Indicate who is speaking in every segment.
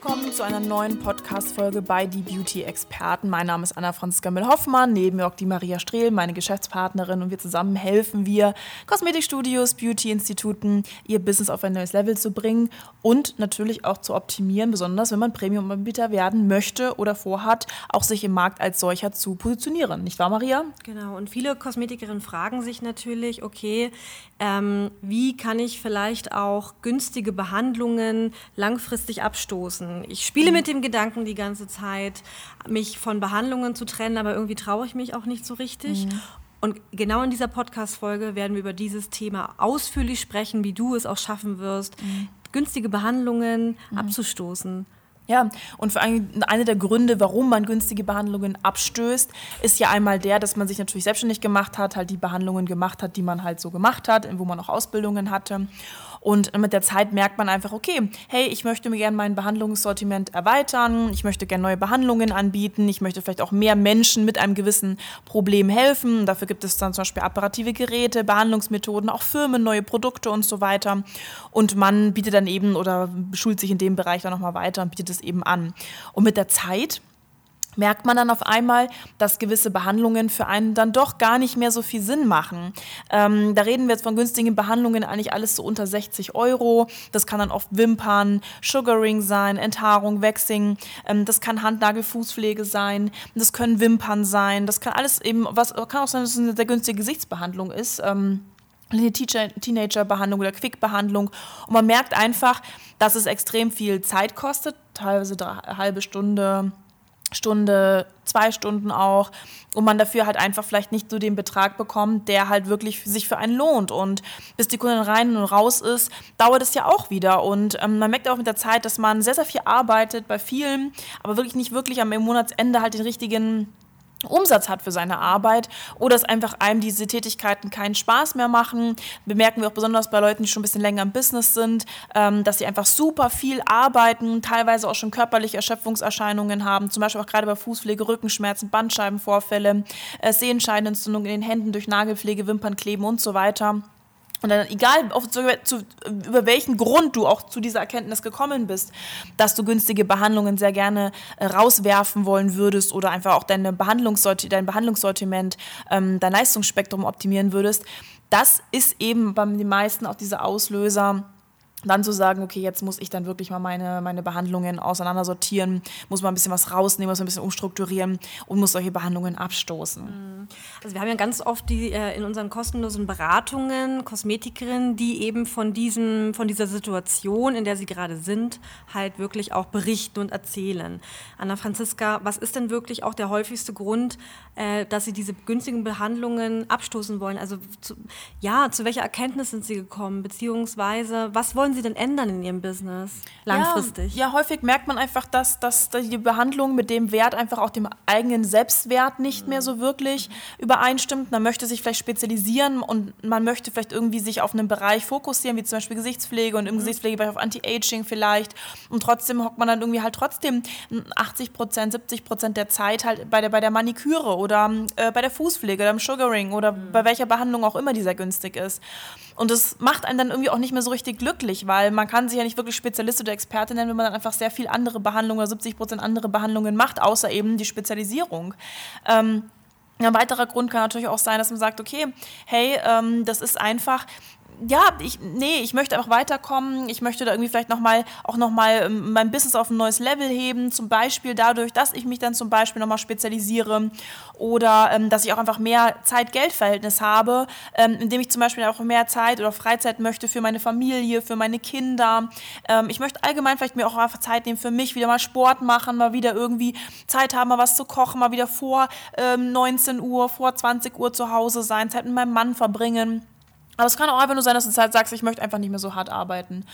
Speaker 1: Willkommen zu einer neuen Podcast-Folge bei Die Beauty Experten. Mein Name ist Anna Franziska Mill-Hoffmann, neben mir auch die Maria Strehl, meine Geschäftspartnerin, und wir zusammen helfen wir Kosmetikstudios, Beauty-Instituten, ihr Business auf ein neues Level zu bringen und natürlich auch zu optimieren, besonders wenn man Premium-Anbieter werden möchte oder vorhat, auch sich im Markt als solcher zu positionieren. Nicht wahr, Maria?
Speaker 2: Genau, und viele Kosmetikerinnen fragen sich natürlich, okay, ähm, wie kann ich vielleicht auch günstige Behandlungen langfristig abstoßen? Ich spiele mit dem Gedanken die ganze Zeit, mich von Behandlungen zu trennen, aber irgendwie traue ich mich auch nicht so richtig. Mhm. Und genau in dieser Podcast-Folge werden wir über dieses Thema ausführlich sprechen, wie du es auch schaffen wirst, mhm. günstige Behandlungen mhm. abzustoßen.
Speaker 1: Ja, und vor allem einer der Gründe, warum man günstige Behandlungen abstößt, ist ja einmal der, dass man sich natürlich selbstständig gemacht hat, halt die Behandlungen gemacht hat, die man halt so gemacht hat, wo man auch Ausbildungen hatte. Und mit der Zeit merkt man einfach, okay, hey, ich möchte mir gerne mein Behandlungssortiment erweitern, ich möchte gerne neue Behandlungen anbieten, ich möchte vielleicht auch mehr Menschen mit einem gewissen Problem helfen. Dafür gibt es dann zum Beispiel apparative Geräte, Behandlungsmethoden, auch Firmen, neue Produkte und so weiter. Und man bietet dann eben oder schult sich in dem Bereich dann nochmal weiter und bietet es eben an. Und mit der Zeit merkt man dann auf einmal, dass gewisse Behandlungen für einen dann doch gar nicht mehr so viel Sinn machen. Ähm, da reden wir jetzt von günstigen Behandlungen, eigentlich alles so unter 60 Euro. Das kann dann oft Wimpern, Sugaring sein, Enthaarung, Waxing. Ähm, das kann Handnagelfußpflege sein. Das können Wimpern sein. Das kann alles eben, was kann auch sein, dass es eine sehr günstige Gesichtsbehandlung ist. Ähm, eine Teenager-Behandlung oder Quick-Behandlung. Und man merkt einfach, dass es extrem viel Zeit kostet, teilweise eine halbe Stunde, Stunde, zwei Stunden auch, und man dafür halt einfach vielleicht nicht so den Betrag bekommt, der halt wirklich sich für einen lohnt. Und bis die Kundin rein und raus ist, dauert es ja auch wieder. Und ähm, man merkt auch mit der Zeit, dass man sehr, sehr viel arbeitet bei vielen, aber wirklich nicht wirklich am Monatsende halt den richtigen Umsatz hat für seine Arbeit oder dass einfach einem diese Tätigkeiten keinen Spaß mehr machen. Bemerken wir auch besonders bei Leuten, die schon ein bisschen länger im Business sind, ähm, dass sie einfach super viel arbeiten, teilweise auch schon körperliche Erschöpfungserscheinungen haben, zum Beispiel auch gerade bei Fußpflege, Rückenschmerzen, Bandscheibenvorfälle, äh, Sehenscheidenentzündungen in den Händen durch Nagelpflege, Wimpernkleben und so weiter. Und dann, egal auf, zu, über welchen Grund du auch zu dieser Erkenntnis gekommen bist, dass du günstige Behandlungen sehr gerne äh, rauswerfen wollen würdest oder einfach auch deine Behandlungssorti dein Behandlungssortiment, ähm, dein Leistungsspektrum optimieren würdest, das ist eben bei den meisten auch dieser Auslöser, dann zu sagen, okay, jetzt muss ich dann wirklich mal meine, meine Behandlungen auseinandersortieren, muss mal ein bisschen was rausnehmen, muss ein bisschen umstrukturieren und muss solche Behandlungen abstoßen.
Speaker 2: Mhm. Also wir haben ja ganz oft die äh, in unseren kostenlosen Beratungen Kosmetikerinnen, die eben von diesem, von dieser Situation, in der sie gerade sind, halt wirklich auch berichten und erzählen. Anna Franziska, was ist denn wirklich auch der häufigste Grund, äh, dass sie diese günstigen Behandlungen abstoßen wollen? Also zu, ja, zu welcher Erkenntnis sind sie gekommen, beziehungsweise was wollen wollen Sie denn ändern in Ihrem Business langfristig?
Speaker 1: Ja, ja, häufig merkt man einfach, dass, dass die Behandlung mit dem Wert einfach auch dem eigenen Selbstwert nicht mehr so wirklich übereinstimmt. Man möchte sich vielleicht spezialisieren und man möchte vielleicht irgendwie sich auf einen Bereich fokussieren, wie zum Beispiel Gesichtspflege und im mhm. Gesichtspflegebereich auf Anti-Aging vielleicht. Und trotzdem hockt man dann irgendwie halt trotzdem 80 Prozent, 70 Prozent der Zeit halt bei der, bei der Maniküre oder äh, bei der Fußpflege oder im Sugaring oder mhm. bei welcher Behandlung auch immer, die sehr günstig ist. Und das macht einen dann irgendwie auch nicht mehr so richtig glücklich, weil man kann sich ja nicht wirklich Spezialist oder Experte nennen, wenn man dann einfach sehr viel andere Behandlungen oder 70 Prozent andere Behandlungen macht, außer eben die Spezialisierung. Ähm, ein weiterer Grund kann natürlich auch sein, dass man sagt, okay, hey, ähm, das ist einfach, ja, ich, nee, ich möchte einfach weiterkommen. Ich möchte da irgendwie vielleicht nochmal, auch nochmal ähm, mein Business auf ein neues Level heben. Zum Beispiel dadurch, dass ich mich dann zum Beispiel nochmal spezialisiere oder ähm, dass ich auch einfach mehr Zeit-Geld-Verhältnis habe, ähm, indem ich zum Beispiel auch mehr Zeit oder Freizeit möchte für meine Familie, für meine Kinder. Ähm, ich möchte allgemein vielleicht mir auch einfach Zeit nehmen für mich, wieder mal Sport machen, mal wieder irgendwie Zeit haben, mal was zu kochen, mal wieder vor ähm, 19 Uhr, vor 20 Uhr zu Hause sein, Zeit mit meinem Mann verbringen Aber es kann auch einfach nur sein, dass du halt sagst, ich möchte einfach nicht mehr so hart arbeiten.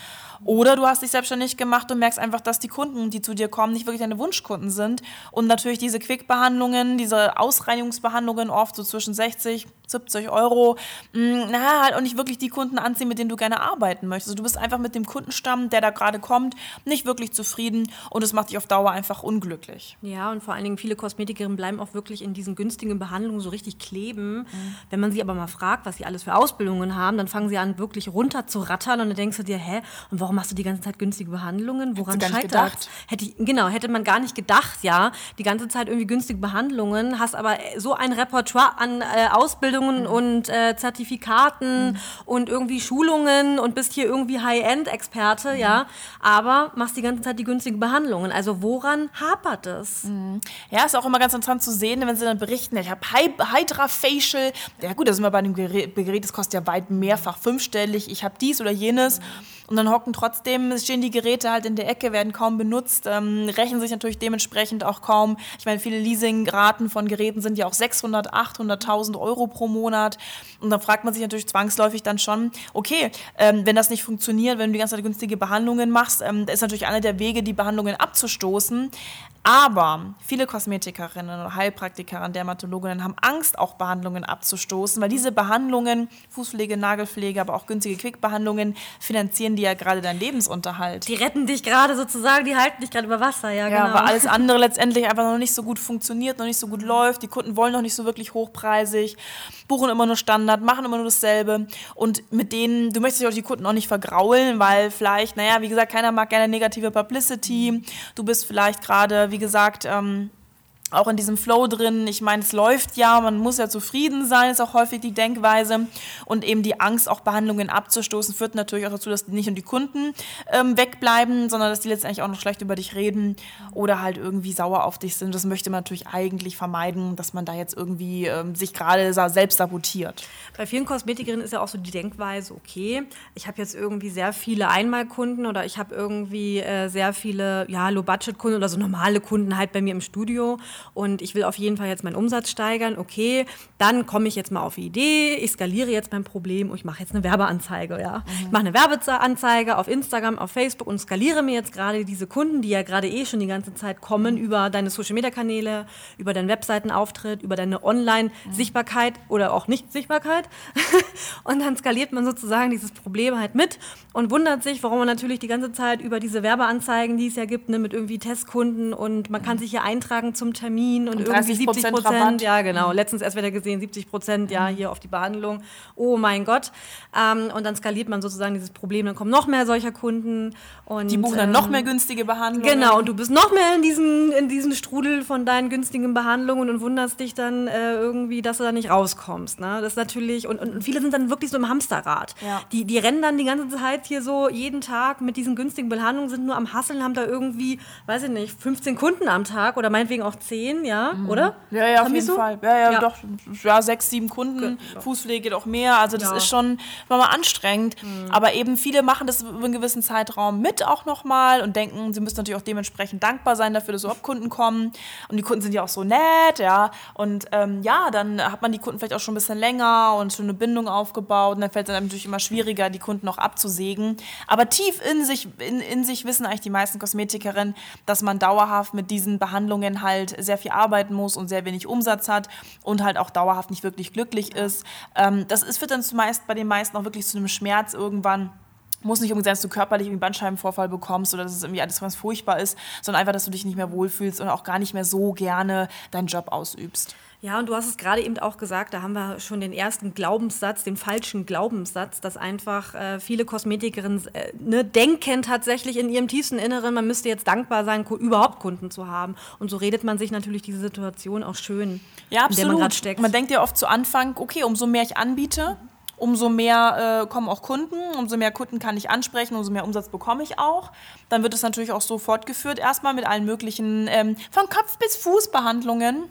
Speaker 1: Oder du hast dich selbstständig gemacht und merkst einfach, dass die Kunden, die zu dir kommen, nicht wirklich deine Wunschkunden sind. Und natürlich diese Quick-Behandlungen, diese Ausreinigungsbehandlungen oft so zwischen 60, 70 Euro, mh, na, halt auch nicht wirklich die Kunden anziehen, mit denen du gerne arbeiten möchtest. Also du bist einfach mit dem Kundenstamm, der da gerade kommt, nicht wirklich zufrieden und es macht dich auf Dauer einfach unglücklich.
Speaker 2: Ja, und vor allen Dingen viele Kosmetikerinnen bleiben auch wirklich in diesen günstigen Behandlungen so richtig kleben. Mhm. Wenn man sie aber mal fragt, was sie alles für Ausbildungen haben, dann fangen sie an, wirklich runter zu rattern und dann denkst du dir, hä, und warum machst du die ganze Zeit günstige Behandlungen? Woran scheitert Hätte ich, genau, hätte man gar nicht gedacht, ja. Die ganze Zeit irgendwie günstige Behandlungen, hast aber so ein Repertoire an äh, Ausbildungen mhm. und äh, Zertifikaten mhm. und irgendwie Schulungen und bist hier irgendwie High-End-Experte, mhm. ja. Aber machst die ganze Zeit die günstigen Behandlungen. Also woran hapert es?
Speaker 1: Mhm. Ja, ist auch immer ganz interessant zu sehen, wenn sie dann berichten, ich habe Hydra Facial. Ja gut, das ist immer bei dem Gerät, das kostet ja weit mehrfach fünfstellig. Ich habe dies oder jenes. Und dann hocken trotzdem, stehen die Geräte halt in der Ecke, werden kaum benutzt, ähm, rechnen sich natürlich dementsprechend auch kaum. Ich meine, viele Leasingraten von Geräten sind ja auch 600, 800.000 Euro pro Monat. Und dann fragt man sich natürlich zwangsläufig dann schon, okay, ähm, wenn das nicht funktioniert, wenn du die ganze Zeit günstige Behandlungen machst, ähm, ist natürlich einer der Wege, die Behandlungen abzustoßen. Aber viele Kosmetikerinnen und Heilpraktikerinnen, Dermatologinnen haben Angst, auch Behandlungen abzustoßen, weil diese Behandlungen, Fußpflege, Nagelpflege, aber auch günstige Quickbehandlungen, finanzieren die ja gerade deinen Lebensunterhalt.
Speaker 2: Die retten dich gerade sozusagen, die halten dich gerade über Wasser, ja,
Speaker 1: ja genau. weil alles andere letztendlich einfach noch nicht so gut funktioniert, noch nicht so gut läuft. Die Kunden wollen noch nicht so wirklich hochpreisig, buchen immer nur Standard, machen immer nur dasselbe. Und mit denen, du möchtest auch die Kunden auch nicht vergraulen, weil vielleicht, naja, wie gesagt, keiner mag gerne negative Publicity. Du bist vielleicht gerade, wie gesagt, ähm, auch in diesem Flow drin. Ich meine, es läuft ja, man muss ja zufrieden sein, ist auch häufig die Denkweise. Und eben die Angst, auch Behandlungen abzustoßen, führt natürlich auch dazu, dass nicht nur die Kunden ähm, wegbleiben, sondern dass die letztendlich auch noch schlecht über dich reden oder halt irgendwie sauer auf dich sind. Das möchte man natürlich eigentlich vermeiden, dass man da jetzt irgendwie ähm, sich gerade selbst sabotiert.
Speaker 2: Bei vielen Kosmetikerinnen ist ja auch so die Denkweise, okay, ich habe jetzt irgendwie sehr viele Einmalkunden oder ich habe irgendwie äh, sehr viele ja, Low-Budget-Kunden oder so normale Kunden halt bei mir im Studio und ich will auf jeden Fall jetzt meinen Umsatz steigern, okay, dann komme ich jetzt mal auf die Idee, ich skaliere jetzt mein Problem und ich mache jetzt eine Werbeanzeige, ja. Mhm. Ich mache eine Werbeanzeige auf Instagram, auf Facebook und skaliere mir jetzt gerade diese Kunden, die ja gerade eh schon die ganze Zeit kommen, über deine Social-Media-Kanäle, über deinen Webseitenauftritt, über deine Online-Sichtbarkeit oder auch Nicht-Sichtbarkeit. und dann skaliert man sozusagen dieses Problem halt mit und wundert sich, warum man natürlich die ganze Zeit über diese Werbeanzeigen, die es ja gibt, ne, mit irgendwie Testkunden und man kann sich hier eintragen zum Termin Termin und, und irgendwie 70 Prozent. Ja, genau. Mhm. Letztens erst wieder gesehen, 70 Prozent, ja, mhm. hier auf die Behandlung. Oh mein Gott. Ähm, und dann skaliert man sozusagen dieses Problem, dann kommen noch mehr solcher Kunden. Und,
Speaker 1: die buchen dann ähm, noch mehr günstige Behandlungen.
Speaker 2: Genau, und du bist noch mehr in diesen, in diesen Strudel von deinen günstigen Behandlungen und wunderst dich dann äh, irgendwie, dass du da nicht rauskommst. Ne? Das ist natürlich, und, und viele sind dann wirklich so im Hamsterrad. Ja. Die, die rennen dann die ganze Zeit hier so jeden Tag mit diesen günstigen Behandlungen, sind nur am Hasseln, haben da irgendwie, weiß ich nicht, 15 Kunden am Tag oder meinetwegen auch 10 zehn, ja, mhm. oder?
Speaker 1: Ja, ja, auf jeden so? Fall. Ja, ja, ja, doch, ja, sechs, sieben Kunden. Genau. Fußpflege geht auch mehr. Also das ja. ist schon mal anstrengend. Mhm. Aber eben viele machen das über einen gewissen Zeitraum mit auch nochmal und denken, sie müssen natürlich auch dementsprechend dankbar sein dafür, dass überhaupt Kunden kommen. Und die Kunden sind ja auch so nett, ja. Und ähm, ja, dann hat man die Kunden vielleicht auch schon ein bisschen länger und schon eine Bindung aufgebaut. Und dann fällt es dann natürlich immer schwieriger, die Kunden auch abzusägen. Aber tief in sich, in, in sich wissen eigentlich die meisten Kosmetikerinnen, dass man dauerhaft mit diesen Behandlungen halt sehr viel arbeiten muss und sehr wenig Umsatz hat und halt auch dauerhaft nicht wirklich glücklich ist. Ähm, das ist, wird dann zumeist bei den meisten auch wirklich zu einem Schmerz irgendwann muss nicht unbedingt sein, dass du körperlich einen Bandscheibenvorfall bekommst oder dass es irgendwie alles ganz furchtbar ist, sondern einfach, dass du dich nicht mehr wohlfühlst und auch gar nicht mehr so gerne deinen Job ausübst.
Speaker 2: Ja, und du hast es gerade eben auch gesagt, da haben wir schon den ersten Glaubenssatz, den falschen Glaubenssatz, dass einfach äh, viele Kosmetikerinnen äh, ne, denken tatsächlich in ihrem tiefsten Inneren, man müsste jetzt dankbar sein, überhaupt Kunden zu haben. Und so redet man sich natürlich diese Situation auch schön,
Speaker 1: ja, absolut. in der man gerade steckt. Man denkt ja oft zu Anfang, okay, umso mehr ich anbiete, umso mehr äh, kommen auch Kunden, umso mehr Kunden kann ich ansprechen, umso mehr Umsatz bekomme ich auch. Dann wird es natürlich auch so fortgeführt, erstmal mit allen möglichen ähm, von Kopf bis Fuß Behandlungen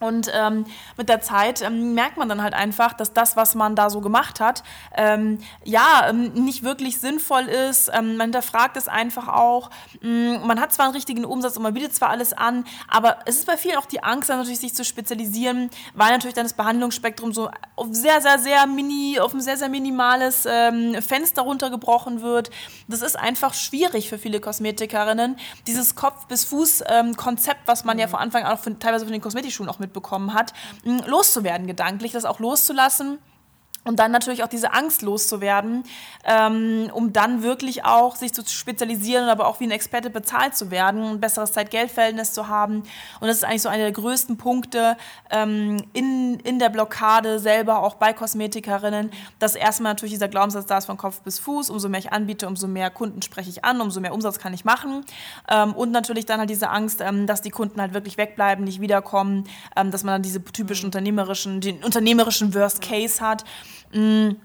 Speaker 1: Und ähm, mit der Zeit ähm, merkt man dann halt einfach, dass das, was man da so gemacht hat, ähm, ja, ähm, nicht wirklich sinnvoll ist. Ähm, man hinterfragt es einfach auch. Mm, man hat zwar einen richtigen Umsatz und man bietet zwar alles an, aber es ist bei vielen auch die Angst, dann natürlich sich zu spezialisieren, weil natürlich dann das Behandlungsspektrum so auf sehr, sehr, sehr mini, auf ein sehr, sehr minimales ähm, Fenster runtergebrochen wird. Das ist einfach schwierig für viele Kosmetikerinnen. Dieses Kopf-bis-Fuß-Konzept, was man ja von Anfang an auch von, teilweise von den Kosmetikschulen auch mit mitbekommen hat, loszuwerden gedanklich, das auch loszulassen und dann natürlich auch diese Angst loszuwerden, ähm, um dann wirklich auch sich zu spezialisieren, aber auch wie ein Experte bezahlt zu werden, ein besseres Zeit-Geld-Verhältnis zu haben. Und das ist eigentlich so einer der größten Punkte ähm, in, in der Blockade selber, auch bei Kosmetikerinnen, dass erstmal natürlich dieser Glaubenssatz da ist von Kopf bis Fuß, umso mehr ich anbiete, umso mehr Kunden spreche ich an, umso mehr Umsatz kann ich machen. Ähm, und natürlich dann halt diese Angst, ähm, dass die Kunden halt wirklich wegbleiben, nicht wiederkommen, ähm, dass man dann diese typischen unternehmerischen, den unternehmerischen Worst Case hat. Mm.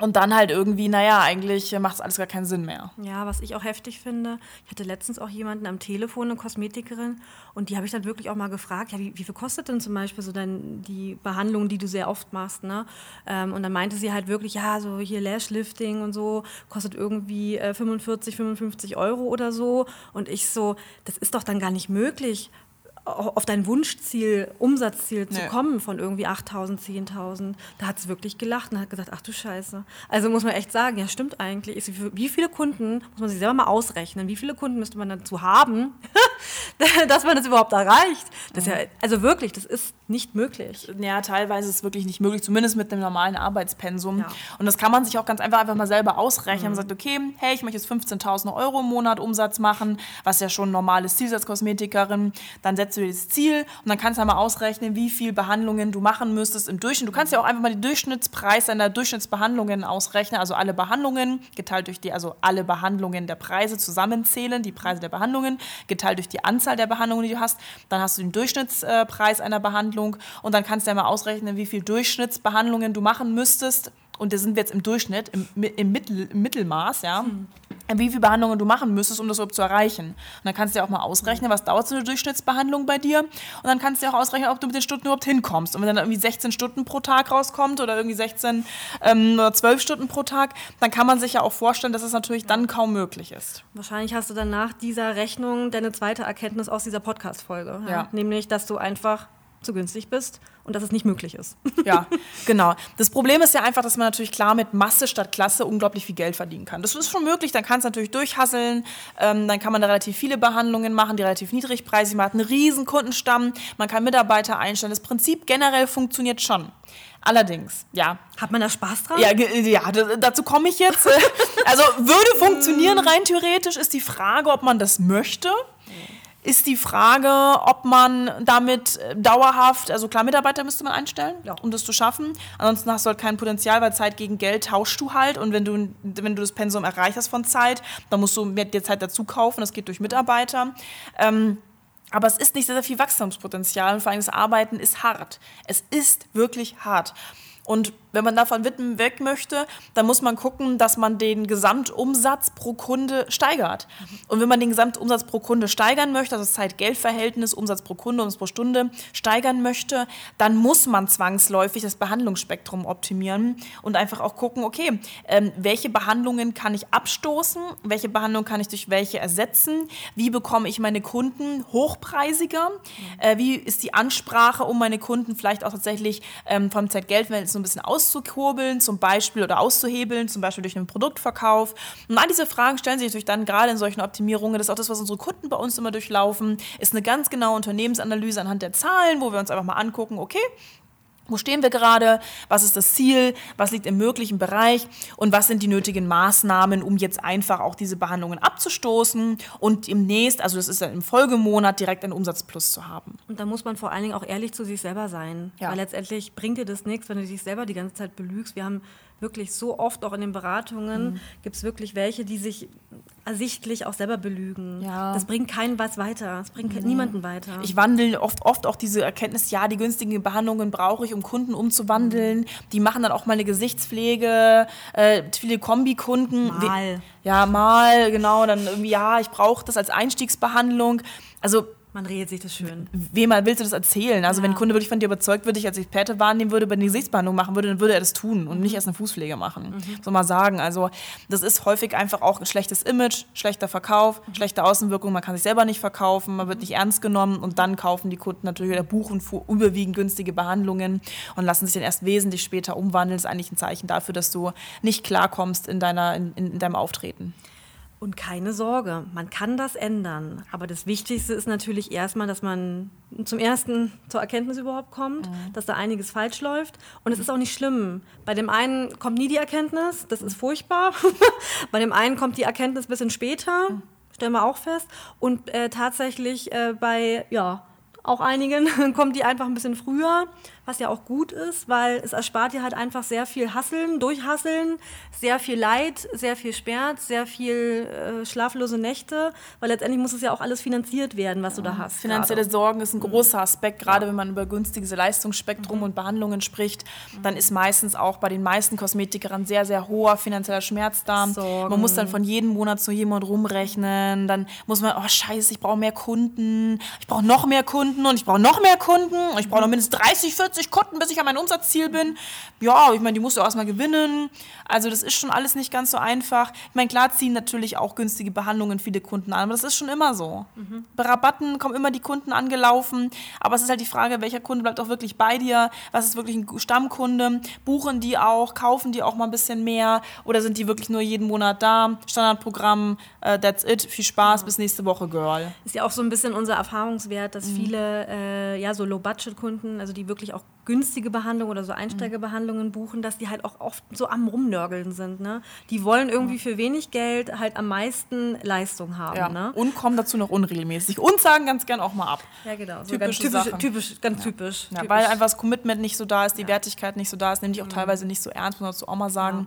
Speaker 1: Und dann halt irgendwie, naja, eigentlich macht es alles gar keinen Sinn mehr.
Speaker 2: Ja, was ich auch heftig finde, ich hatte letztens auch jemanden am Telefon, eine Kosmetikerin, und die habe ich dann wirklich auch mal gefragt, ja, wie, wie viel kostet denn zum Beispiel so dann die Behandlung, die du sehr oft machst, ne? Ähm, und dann meinte sie halt wirklich, ja, so hier Lashlifting und so, kostet irgendwie äh, 45, 55 Euro oder so. Und ich so, das ist doch dann gar nicht möglich, auf dein Wunschziel, Umsatzziel zu nee. kommen von irgendwie 8.000, 10.000. Da hat es wirklich gelacht und hat gesagt, ach du Scheiße. Also muss man echt sagen, ja stimmt eigentlich. Wie viele Kunden, muss man sich selber mal ausrechnen, wie viele Kunden müsste man dazu haben, dass man das überhaupt erreicht? Das ja, also wirklich, das ist nicht möglich.
Speaker 1: Ja, teilweise ist es wirklich nicht möglich, zumindest mit einem normalen Arbeitspensum. Ja. Und das kann man sich auch ganz einfach einfach mal selber ausrechnen. Mhm. Man sagt, okay, hey, ich möchte jetzt 15.000 Euro im Monat Umsatz machen, was ja schon ein normales Ziel ist als Kosmetikerin. Dann setzt du dir das Ziel und dann kannst du mal ausrechnen, wie viele Behandlungen du machen müsstest im Durchschnitt. Du kannst ja auch einfach mal den Durchschnittspreis deiner Durchschnittsbehandlungen ausrechnen, also alle Behandlungen geteilt durch die, also alle Behandlungen der Preise zusammenzählen, die Preise der Behandlungen geteilt durch die Anzahl der Behandlungen, die du hast. Dann hast du den Durchschnittspreis einer Behandlung und dann kannst du ja mal ausrechnen, wie viele Durchschnittsbehandlungen du machen müsstest. Und da sind wir jetzt im Durchschnitt, im, im, Mittel, im Mittelmaß, ja. Hm wie viele Behandlungen du machen müsstest, um das überhaupt zu erreichen. Und dann kannst du ja auch mal ausrechnen, was dauert so eine Durchschnittsbehandlung bei dir. Und dann kannst du ja auch ausrechnen, ob du mit den Stunden überhaupt hinkommst. Und wenn dann irgendwie 16 Stunden pro Tag rauskommt oder irgendwie 16 ähm, oder 12 Stunden pro Tag, dann kann man sich ja auch vorstellen, dass es natürlich dann kaum möglich ist.
Speaker 2: Wahrscheinlich hast du dann nach dieser Rechnung deine zweite Erkenntnis aus dieser Podcast-Folge. Ja? ja. Nämlich, dass du einfach zu günstig bist und dass es nicht möglich ist.
Speaker 1: Ja, genau. Das Problem ist ja einfach, dass man natürlich klar mit Masse statt Klasse unglaublich viel Geld verdienen kann. Das ist schon möglich, dann kann es natürlich durchhasseln, ähm, dann kann man da relativ viele Behandlungen machen, die relativ niedrigpreisig man hat einen riesen Kundenstamm, man kann Mitarbeiter einstellen. Das Prinzip generell funktioniert schon. Allerdings, ja.
Speaker 2: Hat man da Spaß dran?
Speaker 1: Ja, ja dazu komme ich jetzt. also würde funktionieren rein theoretisch, ist die Frage, ob man das möchte ist die Frage, ob man damit äh, dauerhaft, also klar, Mitarbeiter müsste man einstellen, ja. um das zu schaffen. Ansonsten hast du halt kein Potenzial, weil Zeit gegen Geld tauschst du halt. Und wenn du, wenn du das Pensum erreicht hast von Zeit, dann musst du mehr dir Zeit dazu kaufen. Das geht durch Mitarbeiter. Ähm, aber es ist nicht sehr, sehr viel Wachstumspotenzial und vor allem das Arbeiten ist hart. Es ist wirklich hart. Und wenn man davon weg möchte, dann muss man gucken, dass man den Gesamtumsatz pro Kunde steigert. Und wenn man den Gesamtumsatz pro Kunde steigern möchte, also das Zeit-Geld-Verhältnis, Umsatz pro Kunde, Umsatz pro Stunde steigern möchte, dann muss man zwangsläufig das Behandlungsspektrum optimieren und einfach auch gucken, okay, ähm, welche Behandlungen kann ich abstoßen, welche Behandlung kann ich durch welche ersetzen, wie bekomme ich meine Kunden hochpreisiger, äh, wie ist die Ansprache, um meine Kunden vielleicht auch tatsächlich ähm, vom Zeit-Geld-Verhältnis ein bisschen auszukurbeln, zum Beispiel oder auszuhebeln, zum Beispiel durch einen Produktverkauf. Und all diese Fragen stellen sich natürlich dann gerade in solchen Optimierungen. Das ist auch das, was unsere Kunden bei uns immer durchlaufen, ist eine ganz genaue Unternehmensanalyse anhand der Zahlen, wo wir uns einfach mal angucken, okay, wo stehen wir gerade? Was ist das Ziel? Was liegt im möglichen Bereich? Und was sind die nötigen Maßnahmen, um jetzt einfach auch diese Behandlungen abzustoßen und im nächsten, also das ist ja im Folgemonat, direkt einen Umsatzplus zu haben?
Speaker 2: Und da muss man vor allen Dingen auch ehrlich zu sich selber sein. Ja. Weil letztendlich bringt dir das nichts, wenn du dich selber die ganze Zeit belügst. Wir haben wirklich so oft auch in den Beratungen, mhm. gibt es wirklich welche, die sich ersichtlich auch selber belügen. Ja. Das bringt keinen was weiter. Das bringt mhm. niemanden weiter.
Speaker 1: Ich wandle oft, oft auch diese Erkenntnis, ja, die günstigen Behandlungen brauche ich, um Kunden umzuwandeln. Mhm. Die machen dann auch mal eine Gesichtspflege, äh, viele Kombikunden.
Speaker 2: Mal.
Speaker 1: Ja, mal, genau. Dann irgendwie, ja, ich brauche das als Einstiegsbehandlung. Also
Speaker 2: Man redet sich das schön.
Speaker 1: Wem willst du das erzählen? Also, ja. wenn ein Kunde wirklich von dir überzeugt wird, ich als Experte wahrnehmen würde, wenn eine Gesichtsbehandlung machen würde, dann würde er das tun und nicht erst eine Fußpflege machen. Mhm. So mal sagen. Also, das ist häufig einfach auch ein schlechtes Image, schlechter Verkauf, mhm. schlechte Außenwirkung. Man kann sich selber nicht verkaufen, man wird nicht ernst genommen und dann kaufen die Kunden natürlich oder buchen überwiegend günstige Behandlungen und lassen sich dann erst wesentlich später umwandeln. Das ist eigentlich ein Zeichen dafür, dass du nicht klarkommst in, deiner, in, in deinem Auftreten.
Speaker 2: Und keine Sorge, man kann das ändern. Aber das Wichtigste ist natürlich erstmal, dass man zum ersten zur Erkenntnis überhaupt kommt, mhm. dass da einiges falsch läuft. Und es ist auch nicht schlimm. Bei dem einen kommt nie die Erkenntnis, das ist furchtbar. Bei dem einen kommt die Erkenntnis ein bisschen später, mhm. stellen wir auch fest. Und äh, tatsächlich äh, bei, ja, auch einigen kommt die einfach ein bisschen früher was ja auch gut ist, weil es erspart dir halt einfach sehr viel Hasseln, Durchhasseln, sehr viel Leid, sehr viel Schmerz, sehr viel äh, schlaflose Nächte, weil letztendlich muss es ja auch alles finanziert werden, was du da hast.
Speaker 1: Finanzielle
Speaker 2: gerade.
Speaker 1: Sorgen ist ein großer Aspekt, gerade ja. wenn man über günstiges Leistungsspektrum mhm. und Behandlungen spricht, dann ist meistens auch bei den meisten Kosmetikern sehr, sehr hoher finanzieller Schmerz da. Sorgen. Man muss dann von jedem Monat zu jemandem rumrechnen, dann muss man, oh scheiße, ich brauche mehr Kunden, ich brauche noch mehr Kunden und ich brauche noch mehr Kunden und ich brauche noch mindestens 30, 40 50 Kunden, bis ich an mein Umsatzziel bin. Ja, ich meine, die musst du erstmal gewinnen. Also das ist schon alles nicht ganz so einfach. Ich meine, klar ziehen natürlich auch günstige Behandlungen viele Kunden an, aber das ist schon immer so. Mhm. Bei Rabatten kommen immer die Kunden angelaufen, aber es ist halt die Frage, welcher Kunde bleibt auch wirklich bei dir? Was ist wirklich ein Stammkunde? Buchen die auch? Kaufen die auch mal ein bisschen mehr? Oder sind die wirklich nur jeden Monat da? Standardprogramm, uh, that's it. Viel Spaß, ja. bis nächste Woche, Girl.
Speaker 2: Ist ja auch so ein bisschen unser Erfahrungswert, dass mhm. viele äh, ja so Low-Budget-Kunden, also die wirklich auch 딱 günstige Behandlungen oder so Einsteigerbehandlungen buchen, dass die halt auch oft so am Rumnörgeln sind. Ne? Die wollen irgendwie für wenig Geld halt am meisten Leistung haben. Ja. Ne?
Speaker 1: Und kommen dazu noch unregelmäßig und sagen ganz gern auch mal ab.
Speaker 2: Ja, genau. So typisch, typisch, typisch, ganz ja. typisch,
Speaker 1: ja, Weil einfach das Commitment nicht so da ist, die Wertigkeit nicht so da ist, nämlich auch mhm. teilweise nicht so ernst, muss man dazu auch mal sagen.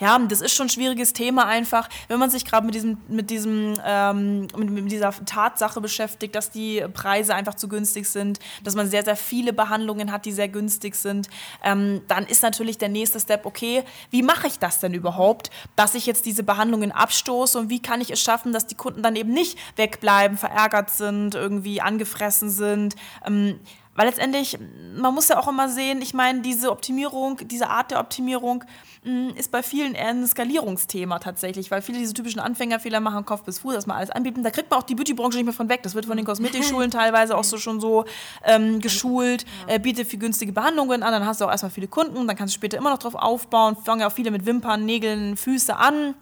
Speaker 1: Ja, das ist schon ein schwieriges Thema einfach, wenn man sich gerade mit diesem, mit diesem, ähm, mit, mit dieser Tatsache beschäftigt, dass die Preise einfach zu günstig sind, dass man sehr, sehr viele Behandlungen hat, die sehr günstig sind, ähm, dann ist natürlich der nächste Step, okay, wie mache ich das denn überhaupt, dass ich jetzt diese Behandlungen abstoße und wie kann ich es schaffen, dass die Kunden dann eben nicht wegbleiben, verärgert sind, irgendwie angefressen sind. Ähm, weil letztendlich, man muss ja auch immer sehen, ich meine, diese Optimierung, diese Art der Optimierung mh, mm, ist bei vielen eher ein Skalierungsthema tatsächlich, weil viele diese typischen Anfängerfehler machen, Kopf bis Fuß, erstmal alles anbieten. Da kriegt man auch die Beautybranche nicht mehr von weg. Das wird von den Kosmetikschulen teilweise auch so schon so ähm, geschult. Äh, biete viel günstige Behandlungen an, dann hast du auch erstmal viele Kunden, dann kannst du später immer noch drauf aufbauen. Fangen ja auch viele mit Wimpern, Nägeln, Füße an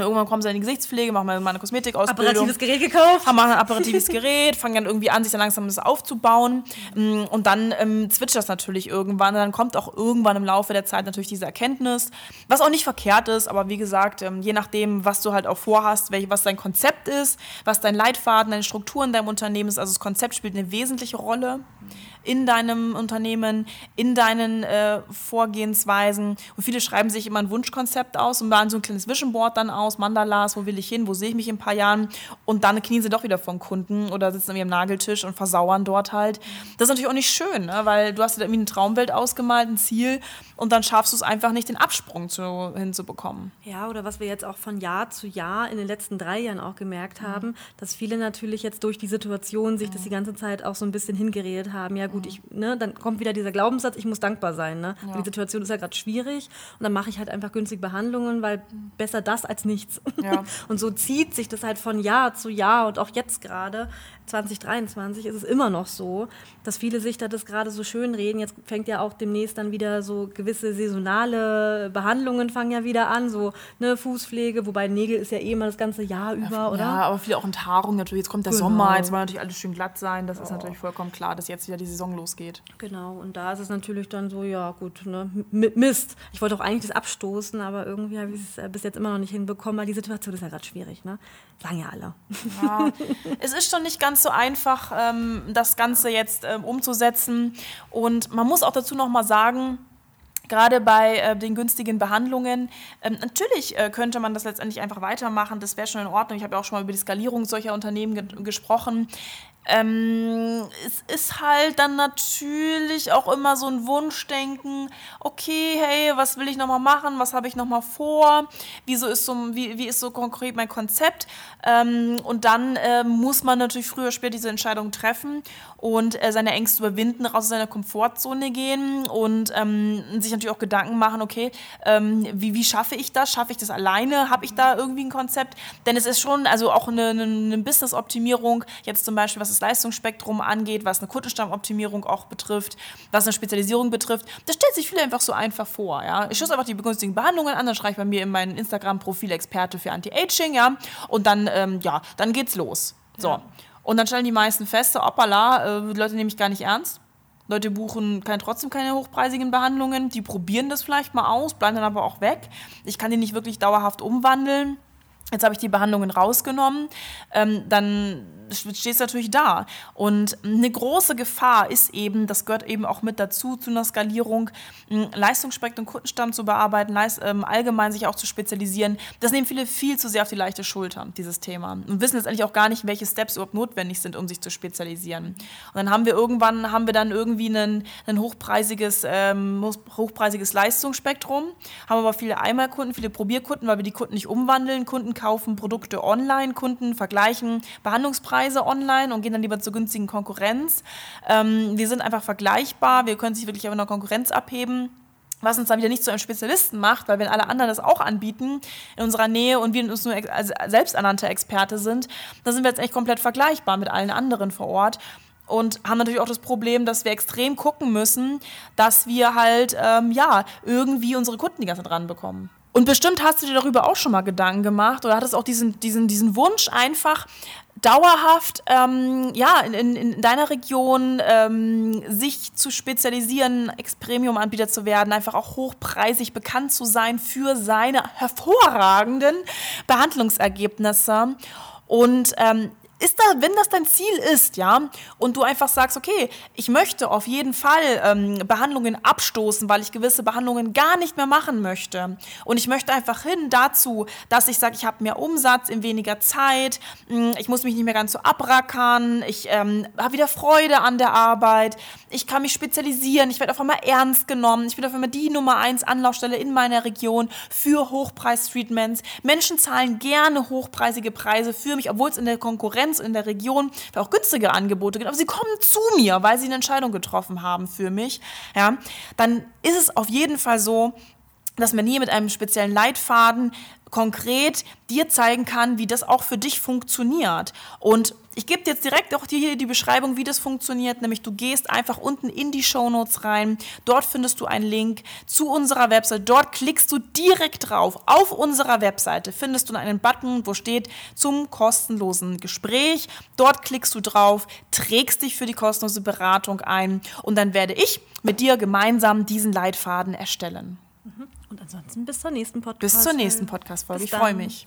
Speaker 1: und irgendwann kommen sie in die Gesichtspflege, machen mal eine Kosmetikausbildung.
Speaker 2: Apparatives Gerät gekauft.
Speaker 1: Haben ein apparatives Gerät, fangen dann irgendwie an, sich dann langsam das aufzubauen. Mm, und dann ähm, zwitscht das natürlich irgendwann. Und dann kommt auch irgendwann im Laufe der Zeit natürlich diese Erkenntnis, was auch nicht verkehrt ist, aber wie gesagt, ähm, je nachdem, was du halt auch vorhast, welch, was dein Konzept ist, was dein Leitfaden, deine Struktur in deinem Unternehmen ist, also das Konzept spielt eine wesentliche Rolle in deinem Unternehmen, in deinen äh, Vorgehensweisen. Und viele schreiben sich immer ein Wunschkonzept aus und machen so ein kleines Vision Board dann aus, Mandalas, wo will ich hin, wo sehe ich mich in ein paar Jahren. Und dann knien sie doch wieder vor Kunden oder sitzen irgendwie am Nageltisch und versauern dort halt. Das ist natürlich auch nicht schön, ne? weil du hast dir irgendwie eine Traumwelt ausgemalt, ein Ziel und dann schaffst du es einfach nicht, den Absprung zu, hinzubekommen.
Speaker 2: Ja, oder was wir jetzt auch von Jahr zu Jahr in den letzten drei Jahren auch gemerkt mhm. haben, dass viele natürlich jetzt durch die Situation sich mhm. das die ganze Zeit auch so ein bisschen hingeredet haben. Ja, gut, ich, ne, dann kommt wieder dieser Glaubenssatz, ich muss dankbar sein. Ne? Ja. Die Situation ist ja gerade schwierig und dann mache ich halt einfach günstige Behandlungen, weil besser das als nichts. Ja. und so zieht sich das halt von Jahr zu Jahr und auch jetzt gerade 2023 ist es immer noch so, dass viele sich da das gerade so schön reden. Jetzt fängt ja auch demnächst dann wieder so gewisse saisonale Behandlungen fangen ja wieder an, so ne, Fußpflege, wobei Nägel ist ja eh immer das ganze Jahr über, ja, oder?
Speaker 1: Ja, aber viele auch Enthaarung natürlich. Jetzt kommt der genau. Sommer, jetzt soll natürlich alles schön glatt sein. Das oh. ist natürlich vollkommen klar, dass jetzt wieder die Saison losgeht.
Speaker 2: Genau, und da ist es natürlich dann so, ja gut, ne, Mist. Ich wollte auch eigentlich das abstoßen, aber irgendwie habe ich es äh, bis jetzt immer noch nicht hinbekommen, weil die Situation ist ja gerade schwierig, ne? Sagen ja alle. Ja,
Speaker 1: es ist schon nicht ganz so einfach, ähm, das Ganze jetzt ähm, umzusetzen. Und man muss auch dazu noch mal sagen, gerade bei äh, den günstigen Behandlungen. Ähm, natürlich äh, könnte man das letztendlich einfach weitermachen, das wäre schon in Ordnung. Ich habe ja auch schon mal über die Skalierung solcher Unternehmen ge gesprochen. ähm, es ist halt dann natürlich auch immer so ein Wunschdenken, okay, hey, was will ich nochmal machen, was habe ich nochmal vor, Wieso ist so, wie, wie ist so konkret mein Konzept ähm, und dann äh, muss man natürlich früher oder später diese Entscheidung treffen und äh, seine Ängste überwinden, raus aus seiner Komfortzone gehen und ähm, sich natürlich auch Gedanken machen, okay, ähm, wie, wie schaffe ich das, schaffe ich das alleine, habe ich da irgendwie ein Konzept, denn es ist schon, also auch eine, eine Business-Optimierung, jetzt zum Beispiel was das Leistungsspektrum angeht, was eine Kundenstammoptimierung auch betrifft, was eine Spezialisierung betrifft, das stellt sich viele einfach so einfach vor. Ja? Ich schaue einfach die begünstigten Behandlungen an, dann schreibe ich bei mir in mein Instagram-Profil Experte für Anti-Aging, ja, und dann, ähm, ja, dann geht's los. So. Ja. Und dann stellen die meisten fest, hoppala, äh, Leute nehme ich gar nicht ernst. Leute buchen kein, trotzdem keine hochpreisigen Behandlungen, die probieren das vielleicht mal aus, bleiben dann aber auch weg. Ich kann die nicht wirklich dauerhaft umwandeln. Jetzt habe ich die Behandlungen rausgenommen. Ähm, dann stehst du natürlich da. Und eine große Gefahr ist eben, das gehört eben auch mit dazu, zu einer Skalierung, Leistungsspektrum, Kundenstamm zu bearbeiten, ähm, allgemein sich auch zu spezialisieren. Das nehmen viele viel zu sehr auf die leichte Schulter, dieses Thema. Und wissen letztendlich auch gar nicht, welche Steps überhaupt notwendig sind, um sich zu spezialisieren. Und dann haben wir irgendwann, haben wir dann irgendwie ein, ein hochpreisiges, ähm, hochpreisiges Leistungsspektrum, haben aber viele Einmalkunden, viele Probierkunden, weil wir die Kunden nicht umwandeln. Kunden kaufen Produkte online, Kunden vergleichen Behandlungspreise Preise online und gehen dann lieber zur günstigen Konkurrenz. Ähm, wir sind einfach vergleichbar, wir können sich wirklich auf einer Konkurrenz abheben was uns dann wieder nicht zu einem Spezialisten macht, weil wenn alle anderen das auch anbieten in unserer Nähe und wir uns nur als selbsternannte Experte sind, dann sind wir jetzt echt komplett vergleichbar mit allen anderen vor Ort und haben natürlich auch das Problem, dass wir extrem gucken müssen, dass wir halt ähm, ja irgendwie unsere Kunden die ganze Zeit dran bekommen. Und bestimmt hast du dir darüber auch schon mal Gedanken gemacht oder hattest auch diesen, diesen, diesen Wunsch einfach dauerhaft ähm, ja, in, in, deiner Region ähm, sich zu spezialisieren, Ex-Premium-Anbieter zu werden, einfach auch hochpreisig bekannt zu sein für seine hervorragenden Behandlungsergebnisse. Und ähm, ist da, wenn das dein Ziel ist, ja, und du einfach sagst, okay, ich möchte auf jeden Fall ähm, Behandlungen abstoßen, weil ich gewisse Behandlungen gar nicht mehr machen möchte. Und ich möchte einfach hin dazu, dass ich sage, ich habe mehr Umsatz in weniger Zeit, hm, ich muss mich nicht mehr ganz so abrackern, ich ähm, habe wieder Freude an der Arbeit, ich kann mich spezialisieren, ich werde auf einmal ernst genommen, ich bin auf einmal die Nummer eins Anlaufstelle in meiner Region für Hochpreis-Treatments. Menschen zahlen gerne hochpreisige Preise für mich, obwohl es in der Konkurrenz Konkurrenz in der Region auch günstige Angebote gibt, aber sie kommen zu mir, weil sie eine Entscheidung getroffen haben für mich, ja, dann ist es auf jeden Fall so, dass man hier mit einem speziellen Leitfaden konkret dir zeigen kann, wie das auch für dich funktioniert. Und ich gebe dir jetzt direkt auch hier die Beschreibung, wie das funktioniert, nämlich du gehst einfach unten in die Show Notes rein, dort findest du einen Link zu unserer Website, dort klickst du direkt drauf. Auf unserer Webseite findest du einen Button, wo steht zum kostenlosen Gespräch. Dort klickst du drauf, trägst dich für die kostenlose Beratung ein und dann werde ich mit dir gemeinsam diesen Leitfaden erstellen.
Speaker 2: Und ansonsten bis zur nächsten
Speaker 1: Podcast. Bis zur nächsten Podcast-Folge. Ich freue mich.